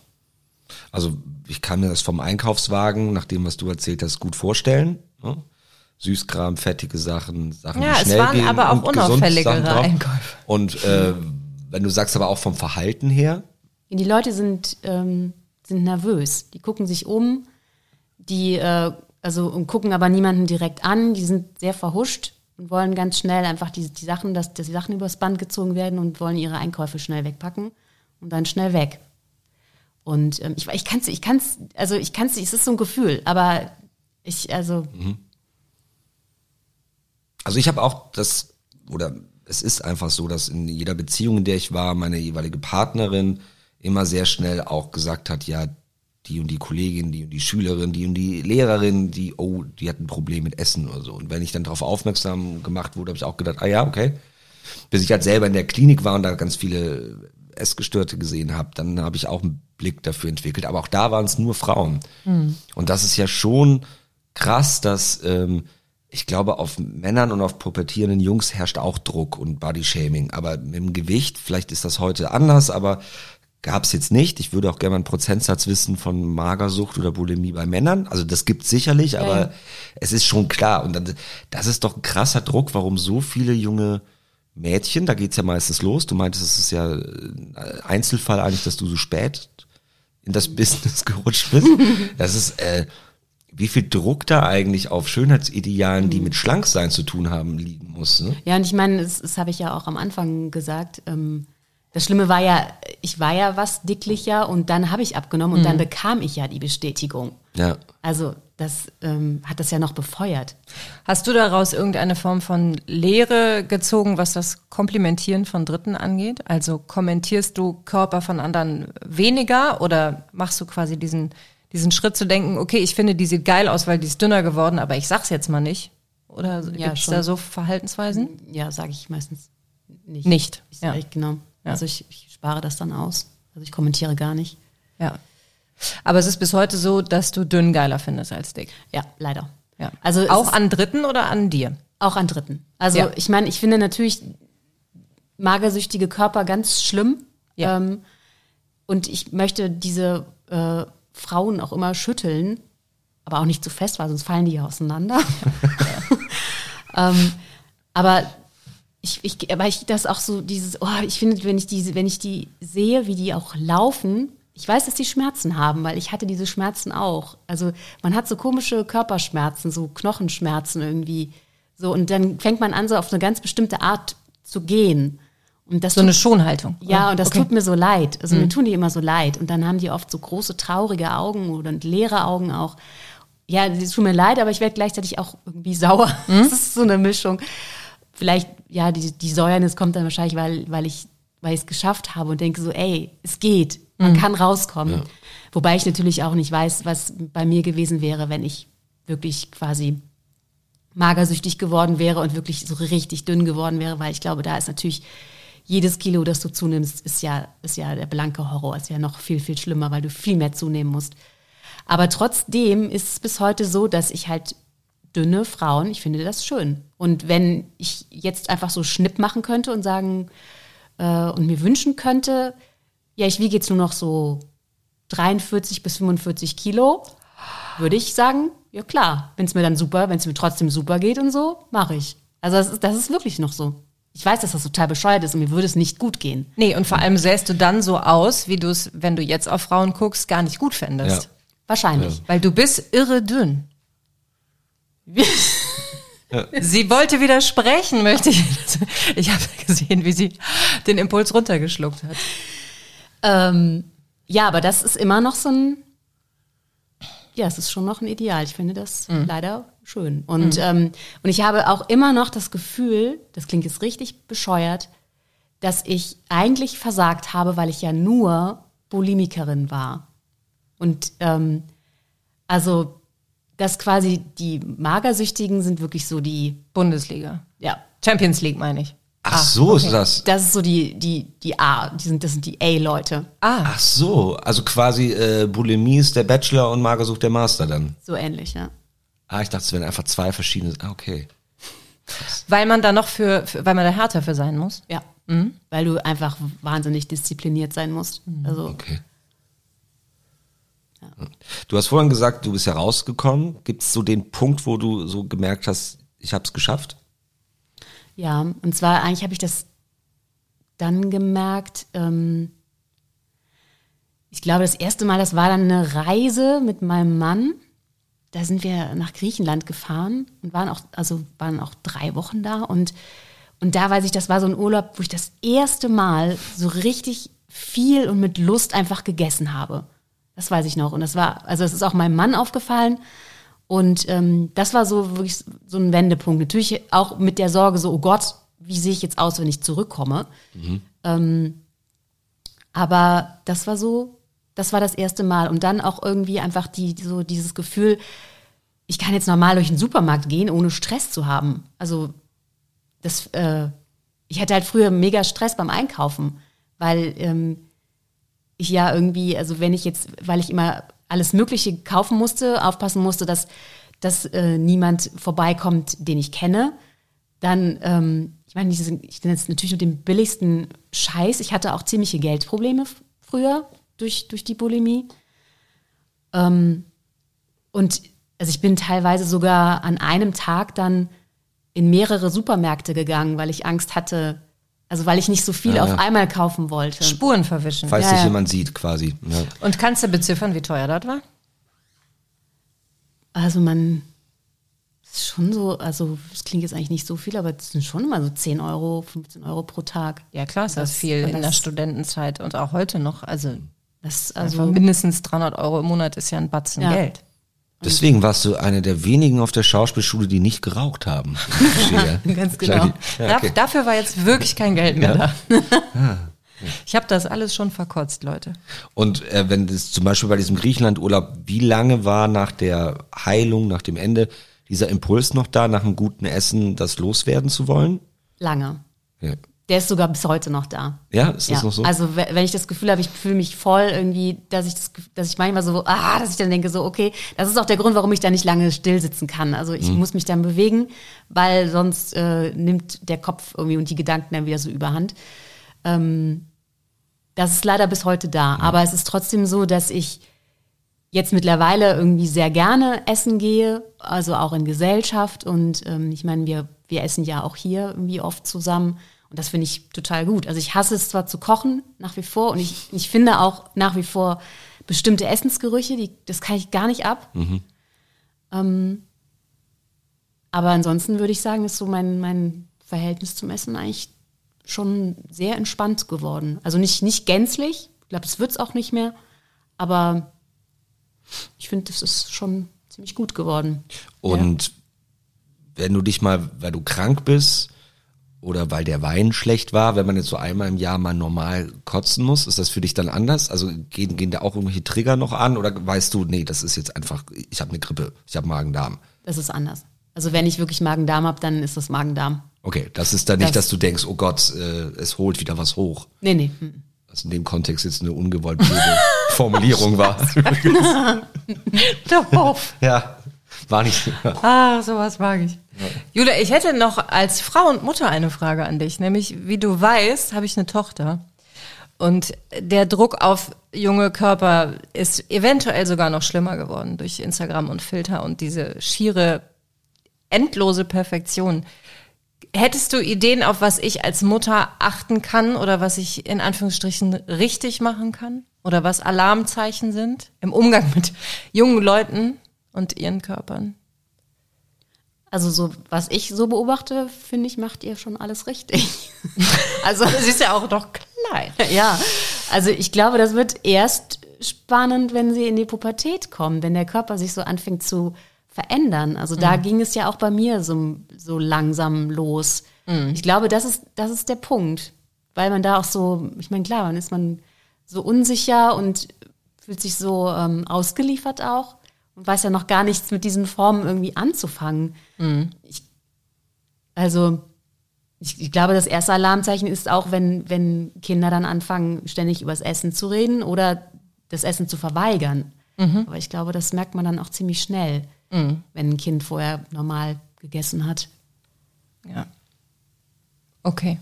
Also ich kann mir das vom Einkaufswagen, nach dem, was du erzählt hast, gut vorstellen. Ne? Süßkram, fettige Sachen, Sachen, Ja, die es schnell waren gehen aber auch und gesund, unauffälligere Sachen drauf. Einkäufe. Und äh, wenn du sagst aber auch vom Verhalten her, Die Leute sind, ähm, sind nervös. Die gucken sich um, die äh, also und gucken aber niemanden direkt an. Die sind sehr verhuscht und wollen ganz schnell einfach die, die Sachen, dass, die Sachen übers Band gezogen werden und wollen ihre Einkäufe schnell wegpacken und dann schnell weg. Und ähm, ich, ich kann es, ich kann's, also ich kann es, es ist so ein Gefühl, aber ich, also Also ich habe auch das, oder es ist einfach so, dass in jeder Beziehung, in der ich war, meine jeweilige Partnerin immer sehr schnell auch gesagt hat, ja, die und die Kollegin, die und die Schülerin, die und die Lehrerin, die, oh, die hat ein Problem mit Essen oder so. Und wenn ich dann darauf aufmerksam gemacht wurde, habe ich auch gedacht, ah ja, okay. Bis ich halt selber in der Klinik war und da ganz viele Essgestörte gesehen habe, dann habe ich auch einen Blick dafür entwickelt. Aber auch da waren es nur Frauen. Und das ist ja schon krass, dass ähm, ich glaube, auf Männern und auf pubertierenden Jungs herrscht auch Druck und Bodyshaming. Aber mit dem Gewicht, vielleicht ist das heute anders, aber gab es jetzt nicht. Ich würde auch gerne mal einen Prozentsatz wissen von Magersucht oder Bulimie bei Männern. Also das gibt sicherlich, aber ja. es ist schon klar. Und dann, das ist doch ein krasser Druck, warum so viele junge Mädchen, da geht's ja meistens los. Du meintest, es ist ja ein Einzelfall eigentlich, dass du so spät in das Business gerutscht bist. Das ist, äh, wie viel Druck da eigentlich auf Schönheitsidealen, die mit Schlanksein zu tun haben, liegen muss. Ne? Ja, und ich meine, das, das habe ich ja auch am Anfang gesagt. Ähm, das Schlimme war ja, ich war ja was dicklicher und dann habe ich abgenommen und dann bekam ich ja die Bestätigung. Ja. Also das ähm, hat das ja noch befeuert. Hast du daraus irgendeine Form von Lehre gezogen, was das Komplimentieren von Dritten angeht? Also kommentierst du Körper von anderen weniger oder machst du quasi diesen, diesen Schritt zu denken, okay, ich finde, die sieht geil aus, weil die ist dünner geworden, aber ich sag's jetzt mal nicht? Oder Ja, gibt's schon. da so Verhaltensweisen? Ja, sage ich meistens nicht. Nicht, Ich, ja. genau. Ja. Also ich, ich spare das dann aus. Also ich kommentiere gar nicht. Ja. Aber es ist bis heute so, dass du dünn geiler findest als dick. Ja, leider. Ja. Also auch an Dritten oder an dir? Auch an Dritten. Also Ja. ich meine, ich finde natürlich magersüchtige Körper ganz schlimm. Ja. Ähm, und ich möchte diese äh, Frauen auch immer schütteln, aber auch nicht zu fest, weil sonst fallen die ja auseinander. ähm, aber ich, ich, weil ich das auch so dieses, oh, ich finde, wenn ich diese, wenn ich die sehe, wie die auch laufen, ich weiß, dass die Schmerzen haben, weil ich hatte diese Schmerzen auch. Also man hat so komische Körperschmerzen, so Knochenschmerzen irgendwie. So, und dann fängt man an, so auf eine ganz bestimmte Art zu gehen. Und das So eine Schonhaltung. ja, und das Okay. Mhm. tut mir so leid. Also mir tun die immer so leid. Und dann haben die oft so große, traurige Augen oder leere Augen auch. Ja, es tut mir leid, aber ich werde gleichzeitig auch irgendwie sauer. Mhm. Das ist so eine Mischung. Vielleicht, ja, die, die Säuernis kommt dann wahrscheinlich, weil, weil ich weil ich es geschafft habe und denke so, ey, es geht, man Mhm. kann rauskommen. Wobei ich natürlich auch nicht weiß, was bei mir gewesen wäre, wenn ich wirklich quasi magersüchtig geworden wäre und wirklich so richtig dünn geworden wäre, weil ich glaube, da ist natürlich jedes Kilo, das du zunimmst, ist ja, ist ja der blanke Horror, ist ja noch viel, viel schlimmer, weil du viel mehr zunehmen musst. Aber trotzdem ist es bis heute so, dass ich halt dünne Frauen, ich finde das schön. Und wenn ich jetzt einfach so Schnipp machen könnte und sagen äh, und mir wünschen könnte, ja, ich wiege jetzt nur noch so 43 bis 45 Kilo, würde ich sagen, ja klar, wenn es mir dann super, wenn es mir trotzdem super geht und so, mache ich. Also das ist, das ist wirklich noch so. Ich weiß, dass das total bescheuert ist und mir würde es nicht gut gehen. Nee, und vor allem sähst du dann so aus, wie du es, wenn du jetzt auf Frauen guckst, gar nicht gut fändest. Ja. Wahrscheinlich. Weil du bist irre dünn. Sie wollte widersprechen, möchte ich. Ich habe gesehen, wie sie den Impuls runtergeschluckt hat. Ähm, ja, aber das ist immer noch so ein, ja, es ist schon noch ein Ideal. Ich finde das leider schön. Und, ähm, und ich habe auch immer noch das Gefühl, das klingt jetzt richtig bescheuert, dass ich eigentlich versagt habe, weil ich ja nur Bulimikerin war. Und ähm, also, dass quasi die Magersüchtigen sind wirklich so die, Bundesliga. ja, Champions League meine ich. Ach so ist das. das ist so die, die, die A, die sind, das sind die A-Leute. Ah, Ach so, also quasi äh, Bulimie ist der Bachelor und Magersucht der Master dann. So ähnlich, ja. Ah, ich dachte, es wären einfach zwei verschiedene. Ah, okay. weil man da noch für, für weil man da härter für sein muss. Ja. Weil du einfach wahnsinnig diszipliniert sein musst. Also, Okay. Du hast vorhin gesagt, du bist ja rausgekommen. Gibt es so den Punkt, wo du so gemerkt hast, ich habe es geschafft? ja. Und zwar, eigentlich habe ich das dann gemerkt, ähm, ich glaube, das erste Mal, das war dann eine Reise mit meinem Mann. Da sind wir nach Griechenland gefahren und waren auch, also waren auch drei Wochen da. Und, und da weiß ich, das war so ein Urlaub, wo ich das erste Mal so richtig viel und mit Lust einfach gegessen habe. Das weiß ich noch. Und das war, also es ist auch meinem Mann aufgefallen. Und ähm, das war so wirklich so ein Wendepunkt. Natürlich auch mit der Sorge, so, oh Gott, wie sehe ich jetzt aus, wenn ich zurückkomme? Ähm, aber das war so, das war das erste Mal. Und dann auch irgendwie einfach die, so dieses Gefühl, ich kann jetzt normal durch den Supermarkt gehen, ohne Stress zu haben. Also das, äh, ich hatte halt früher mega Stress beim Einkaufen, weil ähm, ich ja irgendwie, also wenn ich jetzt, weil ich immer alles Mögliche kaufen musste, aufpassen musste, dass, dass äh, niemand vorbeikommt, den ich kenne, dann, ähm, ich meine, ich bin jetzt natürlich mit dem billigsten Scheiß. Ich hatte auch ziemliche Geldprobleme früher durch, durch die Bulimie. Ähm, und also ich bin teilweise sogar an einem Tag dann in mehrere Supermärkte gegangen, weil ich Angst hatte, also weil ich nicht so viel Ja, auf ja. einmal kaufen wollte. Spuren verwischen. Falls Ja, dich ja. jemand sieht, quasi. Ja. Und kannst du beziffern, wie teuer das war? Also man ist schon so, also es klingt jetzt eigentlich nicht so viel, aber es sind schon immer so 10 Euro, 15 Euro pro Tag. Ja, klar ist das, Das- viel in das- der Studentenzeit und auch heute noch. Also, Das also also mindestens 300 Euro im Monat ist ja ein Batzen Ja. Geld. Deswegen warst du eine der wenigen auf der Schauspielschule, die nicht geraucht haben. Ganz genau. Ja, okay. Da- Dafür war jetzt wirklich kein Geld mehr da. Ich habe das alles schon verkotzt, Leute. Und äh, wenn es zum Beispiel bei diesem Griechenland-Urlaub, wie lange war nach der Heilung, nach dem Ende, dieser Impuls noch da, nach einem guten Essen das loswerden zu wollen? lange. Ja, Der ist sogar bis heute noch da. ja ist das ja. noch so? Also we- wenn ich das Gefühl habe, ich fühle mich voll irgendwie, dass ich das, dass ich manchmal so, ah, dass ich dann denke so, okay, das ist auch der Grund, warum ich da nicht lange still sitzen kann. Also ich muss mich dann bewegen, weil sonst äh, nimmt der Kopf irgendwie und die Gedanken dann wieder so überhand. Ähm, das ist leider bis heute da. Aber es ist trotzdem so, dass ich jetzt mittlerweile irgendwie sehr gerne essen gehe, also auch in Gesellschaft. Und ähm, ich meine, wir, wir essen ja auch hier irgendwie oft zusammen. Und das finde ich total gut. Also ich hasse es zwar zu kochen, nach wie vor, und ich, ich finde auch nach wie vor bestimmte Essensgerüche, die, das kann ich gar nicht ab. Ähm, aber ansonsten würde ich sagen, ist so mein, mein Verhältnis zum Essen eigentlich schon sehr entspannt geworden. Also nicht, nicht gänzlich, ich glaube, es wird es auch nicht mehr, aber ich finde, das ist schon ziemlich gut geworden. Und wenn du dich mal, weil du krank bist oder weil der Wein schlecht war, wenn man jetzt so einmal im Jahr mal normal kotzen muss, ist das für dich dann anders? Also gehen, gehen da auch irgendwelche Trigger noch an oder weißt du, nee, das ist jetzt einfach, ich habe eine Grippe, ich habe Magen-Darm. Das ist anders. Also wenn ich wirklich Magen-Darm habe, dann ist das Magen-Darm. Okay, das ist dann nicht, Das- dass du denkst, oh Gott, äh, es holt wieder was hoch. Nee, nee. hm. Was in dem Kontext jetzt eine ungewollt blöde Formulierung war. Doof. ja, war nicht. Ah, sowas mag ich. Julia, ich hätte noch als Frau und Mutter eine Frage an dich. Nämlich, wie du weißt, habe ich eine Tochter. Und der Druck auf junge Körper ist eventuell sogar noch schlimmer geworden durch Instagram und Filter und diese schiere, endlose Perfektion. Hättest du Ideen, auf was ich als Mutter achten kann oder was ich in Anführungsstrichen richtig machen kann? Oder was Alarmzeichen sind im Umgang mit jungen Leuten und ihren Körpern? Also so, was ich so beobachte, finde ich, macht ihr schon alles richtig. also Sie ist ja auch noch klein. ja, also ich glaube, das wird erst spannend, wenn sie in die Pubertät kommen, wenn der Körper sich so anfängt zu verändern. Also da ging es ja auch bei mir so, so langsam los. Ich glaube, das ist, das ist der Punkt. Weil man da auch so, ich meine, klar, dann ist man so unsicher und fühlt sich so ähm, ausgeliefert auch und weiß ja noch gar nichts mit diesen Formen irgendwie anzufangen. Ich, also ich, ich glaube, das erste Alarmzeichen ist auch, wenn, wenn Kinder dann anfangen, ständig übers Essen zu reden oder das Essen zu verweigern. Aber ich glaube, das merkt man dann auch ziemlich schnell, wenn ein Kind vorher normal gegessen hat. Ja. Okay.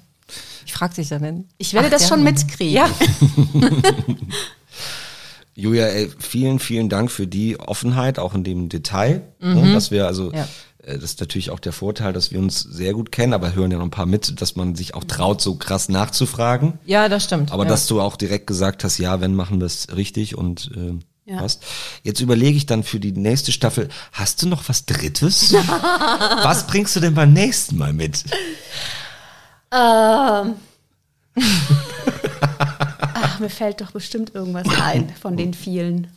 Ich frage dich dann. Ich werde acht das schon mitkriegen. Ja. Julia, ey, vielen, vielen Dank für die Offenheit, auch in dem Detail, ne, dass wir also, Ja. äh, das ist natürlich auch der Vorteil, dass wir uns sehr gut kennen, aber hören ja noch ein paar mit, dass man sich auch traut, so krass nachzufragen. ja, das stimmt. Aber ja. dass du auch direkt gesagt hast, ja, wenn machen wir es richtig und äh, Ja. passt. Jetzt überlege ich dann für die nächste Staffel, hast du noch was Drittes? was bringst du denn beim nächsten Mal mit? Ähm. Ach, mir fällt doch bestimmt irgendwas ein von den vielen.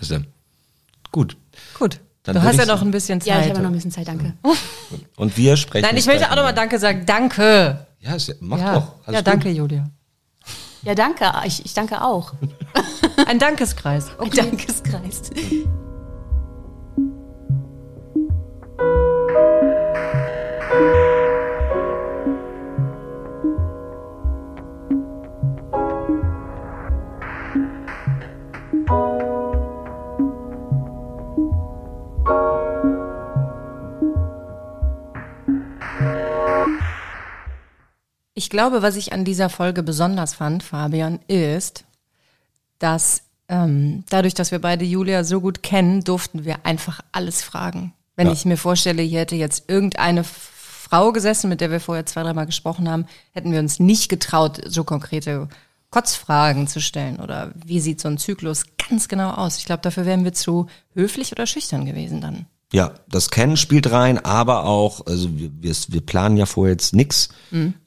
Also, gut. Gut. Dann du hast ja noch ein bisschen Zeit. Ja, ich habe noch ein bisschen Zeit, danke. Und wir sprechen. Nein, ich möchte auch nochmal. Danke sagen. Danke. Ja, mach Ja, doch. Alles ja gut. danke, Julia. Ja, danke. Ich, ich danke auch. Ein Dankeskreis. Ein Dankeskreis. Ich glaube, was ich an dieser Folge besonders fand, Fabian, ist, dass ähm, dadurch, dass wir beide Julia so gut kennen, durften wir einfach alles fragen. Wenn Ja. ich mir vorstelle, hier hätte jetzt irgendeine Frau gesessen, mit der wir vorher zwei, dreimal gesprochen haben, hätten wir uns nicht getraut, so konkrete Kotzfragen zu stellen oder wie sieht so ein Zyklus ganz genau aus. Ich glaube, dafür wären wir zu höflich oder schüchtern gewesen dann. Ja, das Kennen spielt rein, aber auch, also wir, wir, planen ja vorher jetzt nix.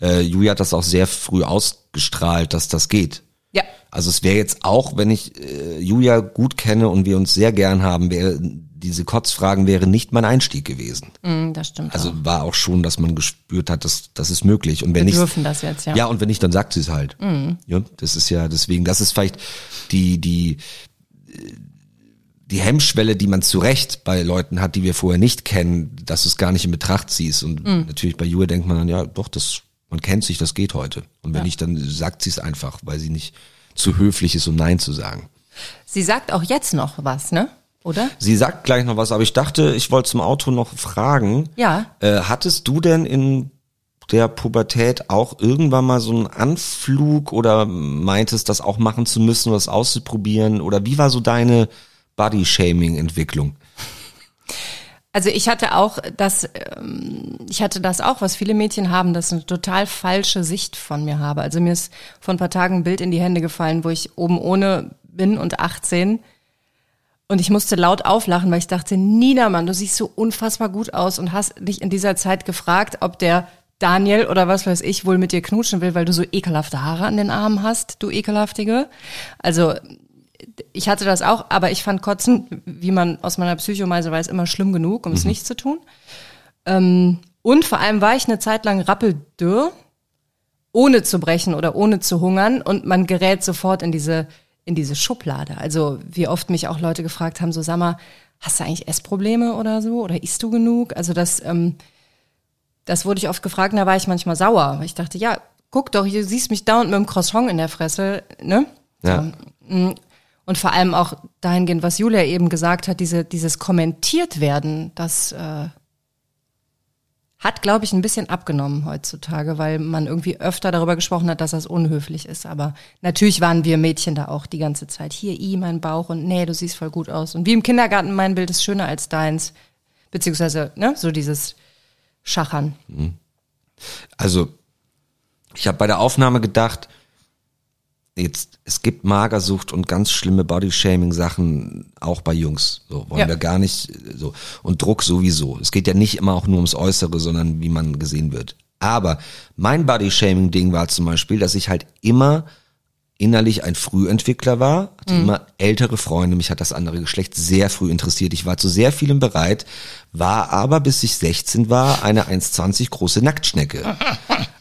Äh, Julia hat das auch sehr früh ausgestrahlt, dass das geht. Ja. Also es wäre jetzt auch, wenn ich äh, Julia gut kenne und wir uns sehr gern haben, wäre diese Kotzfragen wäre nicht mein Einstieg gewesen. Mm, das stimmt. Also auch. war auch schon, dass man gespürt hat, dass das ist möglich. Und wenn wir dürfen das jetzt, ja. ja, und wenn nicht, dann sagt sie es halt. Ja, das ist ja deswegen, das ist vielleicht die die die Hemmschwelle, die man zu Recht bei Leuten hat, die wir vorher nicht kennen, dass du es gar nicht in Betracht ziehst. Und natürlich bei Julia denkt man dann, ja, doch, das, man kennt sich, das geht heute. Und wenn nicht, dann sagt sie es einfach, weil sie nicht zu höflich ist, um Nein zu sagen. Sie sagt auch jetzt noch was, ne? Oder? Sie sagt gleich noch was, aber ich dachte, ich wollte zum Auto noch fragen. Ja. Äh, hattest du denn in der Pubertät auch irgendwann mal so einen Anflug oder meintest, das auch machen zu müssen oder das auszuprobieren? Oder wie war so deine Body-Shaming-Entwicklung? Also ich hatte auch das, ähm, ich hatte das auch, was viele Mädchen haben, dass eine total falsche Sicht von mir habe. Also mir ist vor ein paar Tagen ein Bild in die Hände gefallen, wo ich oben ohne bin und 18 und ich musste laut auflachen, weil ich dachte, Nina, Mann, du siehst so unfassbar gut aus und hast dich in dieser Zeit gefragt, ob der Daniel oder was weiß ich wohl mit dir knutschen will, weil du so ekelhafte Haare an den Armen hast, du ekelhaftige. Also ich hatte das auch, aber ich fand Kotzen, wie man aus meiner Psychomeise weiß, immer schlimm genug, um es nicht zu tun. Ähm, und vor allem war ich eine Zeit lang rappeldürr, ohne zu brechen oder ohne zu hungern und man gerät sofort in diese in diese Schublade. Also wie oft mich auch Leute gefragt haben, so sag mal, hast du eigentlich Essprobleme oder so oder isst du genug? Also das, ähm, das wurde ich oft gefragt, und da war ich manchmal sauer. Weil ich dachte, ja, guck doch, du siehst mich dauernd mit dem Croissant in der Fresse, ne? Ja. Und vor allem auch dahingehend, was Julia eben gesagt hat, diese, dieses kommentiert werden, das äh, hat, glaube ich, ein bisschen abgenommen heutzutage, weil man irgendwie öfter darüber gesprochen hat, dass das unhöflich ist. Aber natürlich waren wir Mädchen da auch die ganze Zeit. Hier, i, mein Bauch und nee, du siehst voll gut aus. Und wie im Kindergarten, mein Bild ist schöner als deins. Beziehungsweise, ne, so dieses Schachern. Also, ich habe bei der Aufnahme gedacht, jetzt, es gibt Magersucht und ganz schlimme Body-Shaming-Sachen auch bei Jungs. So wollen Ja. wir gar nicht so. Und Druck sowieso. Es geht ja nicht immer auch nur ums Äußere, sondern wie man gesehen wird. Aber mein Body-Shaming-Ding war zum Beispiel, dass ich halt immer innerlich ein Frühentwickler war, hatte immer ältere Freunde, mich hat das andere Geschlecht sehr früh interessiert. Ich war zu sehr vielem bereit, war aber bis ich 16 war eine 1,20 große Nacktschnecke.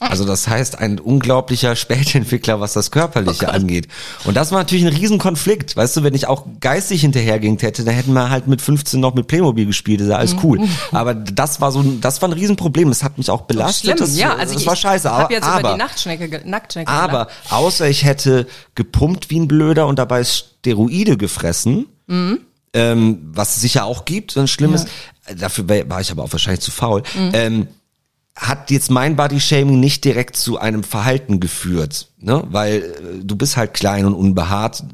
Also das heißt ein unglaublicher Spätentwickler, was das Körperliche angeht. Und das war natürlich ein Riesenkonflikt. Weißt du, wenn ich auch geistig hinterherging hätte, dann hätten wir halt mit 15 noch mit Playmobil gespielt, das ist ja alles cool. Aber das war so, ein- das war ein Riesenproblem. Das hat mich auch belastet. das, ja. Also das ich, war scheiße. Ich Aber, habe jetzt über aber die Nachtschnecke, ge- Nacktschnecke aber außer ich hätte gepumpt wie ein Blöder und dabei Steroide gefressen, ähm, was es sicher auch gibt, so ein schlimmes, dafür wär- war ich aber auch wahrscheinlich zu faul, ähm, hat jetzt mein Body-Shaming nicht direkt zu einem Verhalten geführt, ne? Weil äh, du bist halt klein und unbehaart.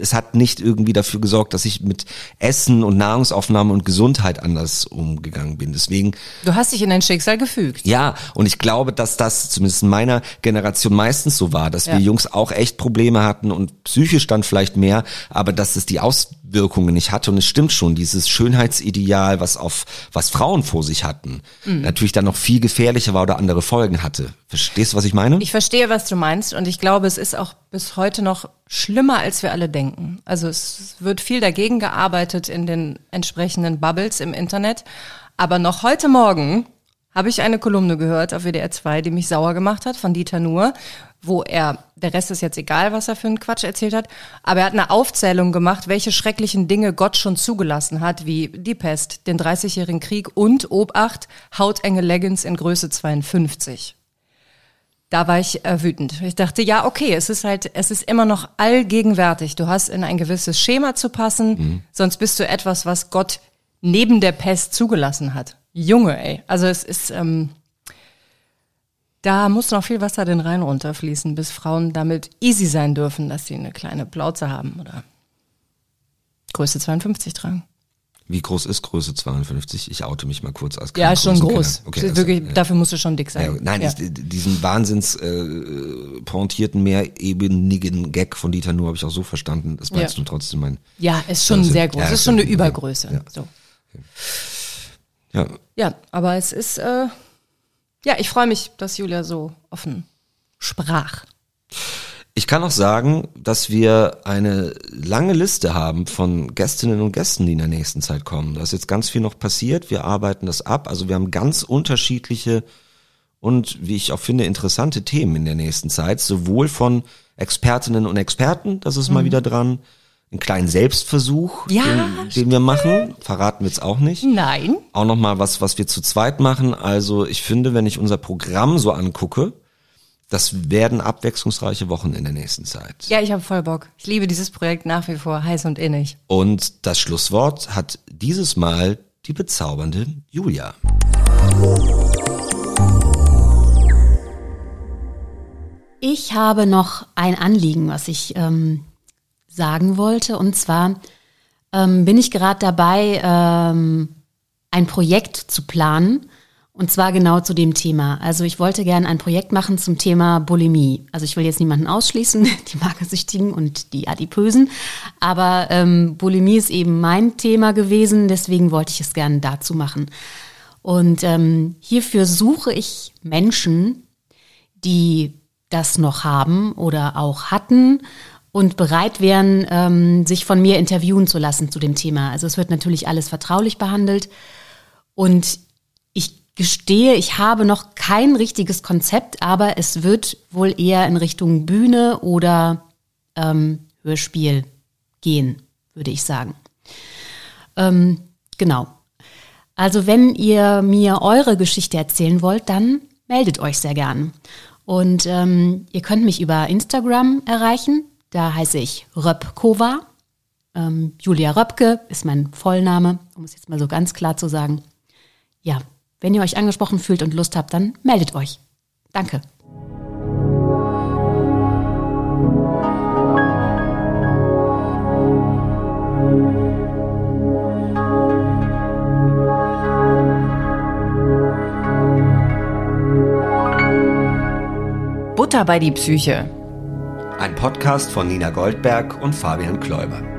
Es hat nicht irgendwie dafür gesorgt, dass ich mit Essen und Nahrungsaufnahme und Gesundheit anders umgegangen bin. Deswegen Du hast dich in dein Schicksal gefügt. ja, und ich glaube, dass das zumindest in meiner Generation meistens so war, dass Ja. wir Jungs auch echt Probleme hatten und psychisch dann vielleicht mehr, aber dass es die Auswirkungen nicht hatte. Und es stimmt schon, dieses Schönheitsideal, was auf was Frauen vor sich hatten, Mhm. natürlich dann noch viel gefährlicher war oder andere Folgen hatte. Verstehst du, was ich meine? Ich verstehe, was du meinst und ich glaube, es ist auch bis heute noch schlimmer, als wir alle denken. Also es wird viel dagegen gearbeitet in den entsprechenden Bubbles im Internet. Aber noch heute Morgen habe ich eine Kolumne gehört auf WDR 2, die mich sauer gemacht hat, von Dieter Nuhr, wo er, der Rest ist jetzt egal, was er für einen Quatsch erzählt hat, aber er hat eine Aufzählung gemacht, welche schrecklichen Dinge Gott schon zugelassen hat, wie die Pest, den 30-jährigen Krieg und, Obacht, hautenge Leggings in Größe 52 da war ich äh, wütend. Ich dachte, ja, okay, es ist halt, es ist immer noch allgegenwärtig. Du hast in ein gewisses Schema zu passen, sonst bist du etwas, was Gott neben der Pest zugelassen hat. Junge, ey. Also es ist, ähm, da muss noch viel Wasser den Rhein runterfließen, bis Frauen damit easy sein dürfen, dass sie eine kleine Plauze haben oder Größe 52 tragen. Wie groß ist Größe 52? Ich oute mich mal kurz als Ja, ist schon groß. Okay, also, wirklich, ja. Dafür musst du schon dick sein. Ja, nein, ja. ich, diesen wahnsinns äh, pointierten, mehrebenigen Gag von Dieter Nuhr habe ich auch so verstanden. Ja. jetzt nur trotzdem mein. ja, ist schon Also, sehr groß. ist schon eine Übergröße. ja. So. Ja, Ja, aber es ist, äh, ja, ich freue mich, dass Julia so offen sprach. Ich kann auch sagen, dass wir eine lange Liste haben von Gästinnen und Gästen, die in der nächsten Zeit kommen. Da ist jetzt ganz viel noch passiert. Wir arbeiten das ab. Also wir haben ganz unterschiedliche und, wie ich auch finde, interessante Themen in der nächsten Zeit. Sowohl von Expertinnen und Experten, das ist mal wieder dran. Einen kleinen Selbstversuch, Ja, den, den wir machen. Verraten wir jetzt auch nicht. Nein. Auch nochmal was, was wir zu zweit machen. Also ich finde, wenn ich unser Programm so angucke, das werden abwechslungsreiche Wochen in der nächsten Zeit. Ja, ich habe voll Bock. Ich liebe dieses Projekt nach wie vor heiß und innig. Und das Schlusswort hat dieses Mal die bezaubernde Julia. Ich habe noch ein Anliegen, was ich ähm, sagen wollte. Und zwar ähm, bin ich gerade dabei, ähm, ein Projekt zu planen. Und zwar genau zu dem Thema. Also ich wollte gerne ein Projekt machen zum Thema Bulimie. Also ich will jetzt niemanden ausschließen, die Magersüchtigen und die Adipösen. Aber ähm, Bulimie ist eben mein Thema gewesen, deswegen wollte ich es gerne dazu machen. Und ähm, hierfür suche ich Menschen, die das noch haben oder auch hatten und bereit wären, ähm, sich von mir interviewen zu lassen zu dem Thema. Also es wird natürlich alles vertraulich behandelt und ich gestehe, ich habe noch kein richtiges Konzept, aber es wird wohl eher in Richtung Bühne oder ähm, Hörspiel gehen, würde ich sagen. Ähm, genau. Also wenn ihr mir eure Geschichte erzählen wollt, dann meldet euch sehr gern. Und ähm, ihr könnt mich über Instagram erreichen. Da heiße ich Röpkova. Ähm, Julia Röpke ist mein Vollname, um es jetzt mal so ganz klar zu sagen. Ja, wenn ihr euch angesprochen fühlt und Lust habt, dann meldet euch. Danke. Butter bei die Psyche. Ein Podcast von Nina Goldberg und Fabian Kläuber.